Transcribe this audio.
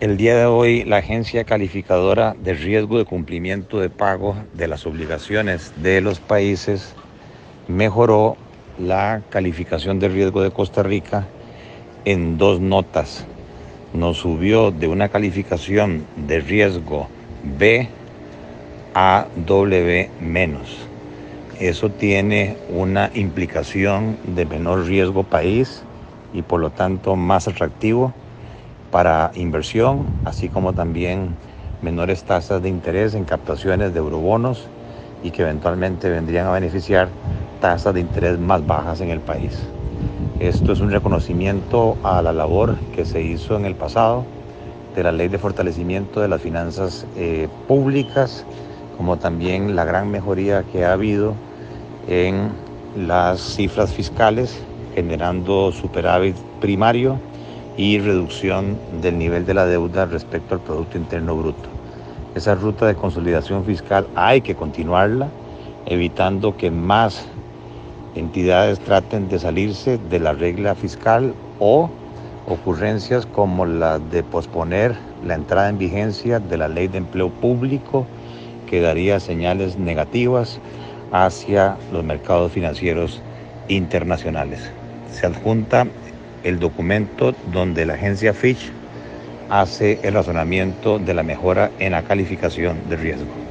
El día de hoy la agencia calificadora de riesgo de cumplimiento de pago de las obligaciones de los países mejoró la calificación de riesgo de Costa Rica en dos notas. Nos subió de una calificación de riesgo B a W menos. Eso tiene una implicación de menor riesgo país y por lo tanto más atractivo para inversión, así como también menores tasas de interés en captaciones de eurobonos y que eventualmente vendrían a beneficiar tasas de interés más bajas en el país. Esto es un reconocimiento a la labor que se hizo en el pasado de la ley de fortalecimiento de las finanzas eh, públicas, como también la gran mejoría que ha habido en las cifras fiscales, generando superávit primario y reducción del nivel de la deuda respecto al Producto Interno Bruto. Esa ruta de consolidación fiscal hay que continuarla, evitando que más entidades traten de salirse de la regla fiscal o ocurrencias como la de posponer la entrada en vigencia de la ley de empleo público que daría señales negativas hacia los mercados financieros internacionales. Se adjunta el documento donde la agencia Fitch hace el razonamiento de la mejora en la calificación de riesgo.